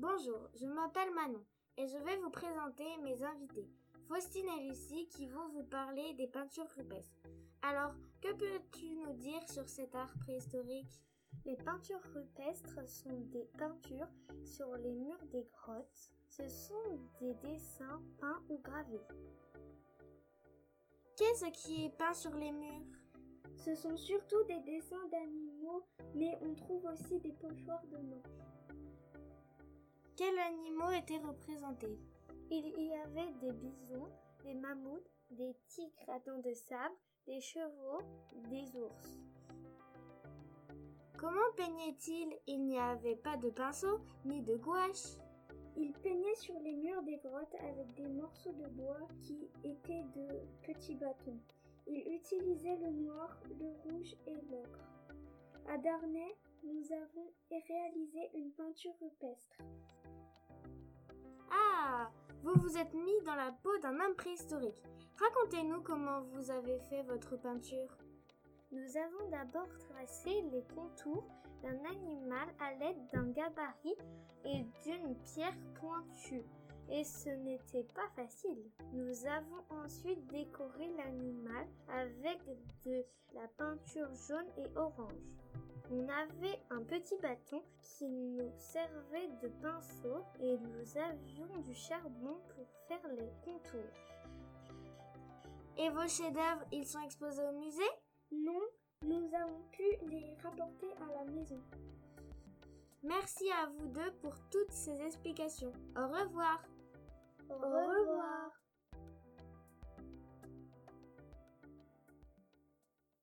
Bonjour, je m'appelle Manon et je vais vous présenter mes invités, Faustine et Lucie, qui vont vous parler des peintures rupestres. Alors, que peux-tu nous dire sur cet art préhistorique? Les peintures rupestres sont des peintures sur les murs des grottes. Ce sont des dessins peints ou gravés. Qu'est-ce qui est peint sur les murs? Ce sont surtout des dessins d'animaux, mais on trouve aussi des pochoirs de manches. Quels animaux étaient représentés Il y avait des bisons, des mammouths, des tigres à dents de sabre, des chevaux, des ours. Comment peignaient-ils Il n'y avait pas de pinceau ni de gouache. Ils peignaient sur les murs des grottes avec des morceaux de bois qui étaient de petits bâtons. Ils utilisaient le noir, le rouge et l'ocre. À Darnay, nous avons réalisé une peinture rupestre. Ah Vous vous êtes mis dans la peau d'un homme préhistorique. Racontez-nous comment vous avez fait votre peinture. Nous avons d'abord tracé les contours d'un animal à l'aide d'un gabarit et d'une pierre pointue. Et ce n'était pas facile. Nous avons ensuite décoré l'animal avec de la peinture jaune et orange. On avait un petit bâton qui nous servait de pinceau et nous avions du charbon pour faire les contours. Et vos chefs-d'œuvre, ils sont exposés au musée? Non, nous avons pu les rapporter à la maison. Merci à vous deux pour toutes ces explications. Au revoir. Au revoir.